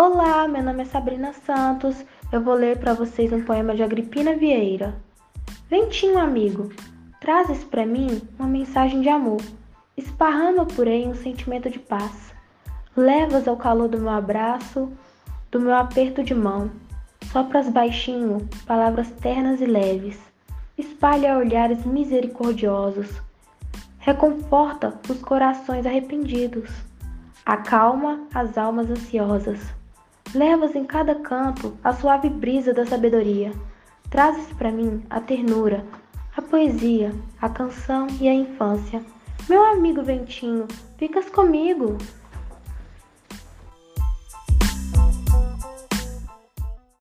Olá, meu nome é Sabrina Santos. Eu vou ler para vocês um poema de Agripina Vieira. Ventinho amigo, trazes para mim uma mensagem de amor. Esparrama por aí um sentimento de paz. Levas ao calor do meu abraço, do meu aperto de mão. Sopras baixinho palavras ternas e leves. Espalha olhares misericordiosos. Reconforta os corações arrependidos. Acalma as almas ansiosas Levas em cada canto a suave brisa da sabedoria. Trazes para mim a ternura, a poesia, a canção e a infância. Meu amigo ventinho, ficas comigo.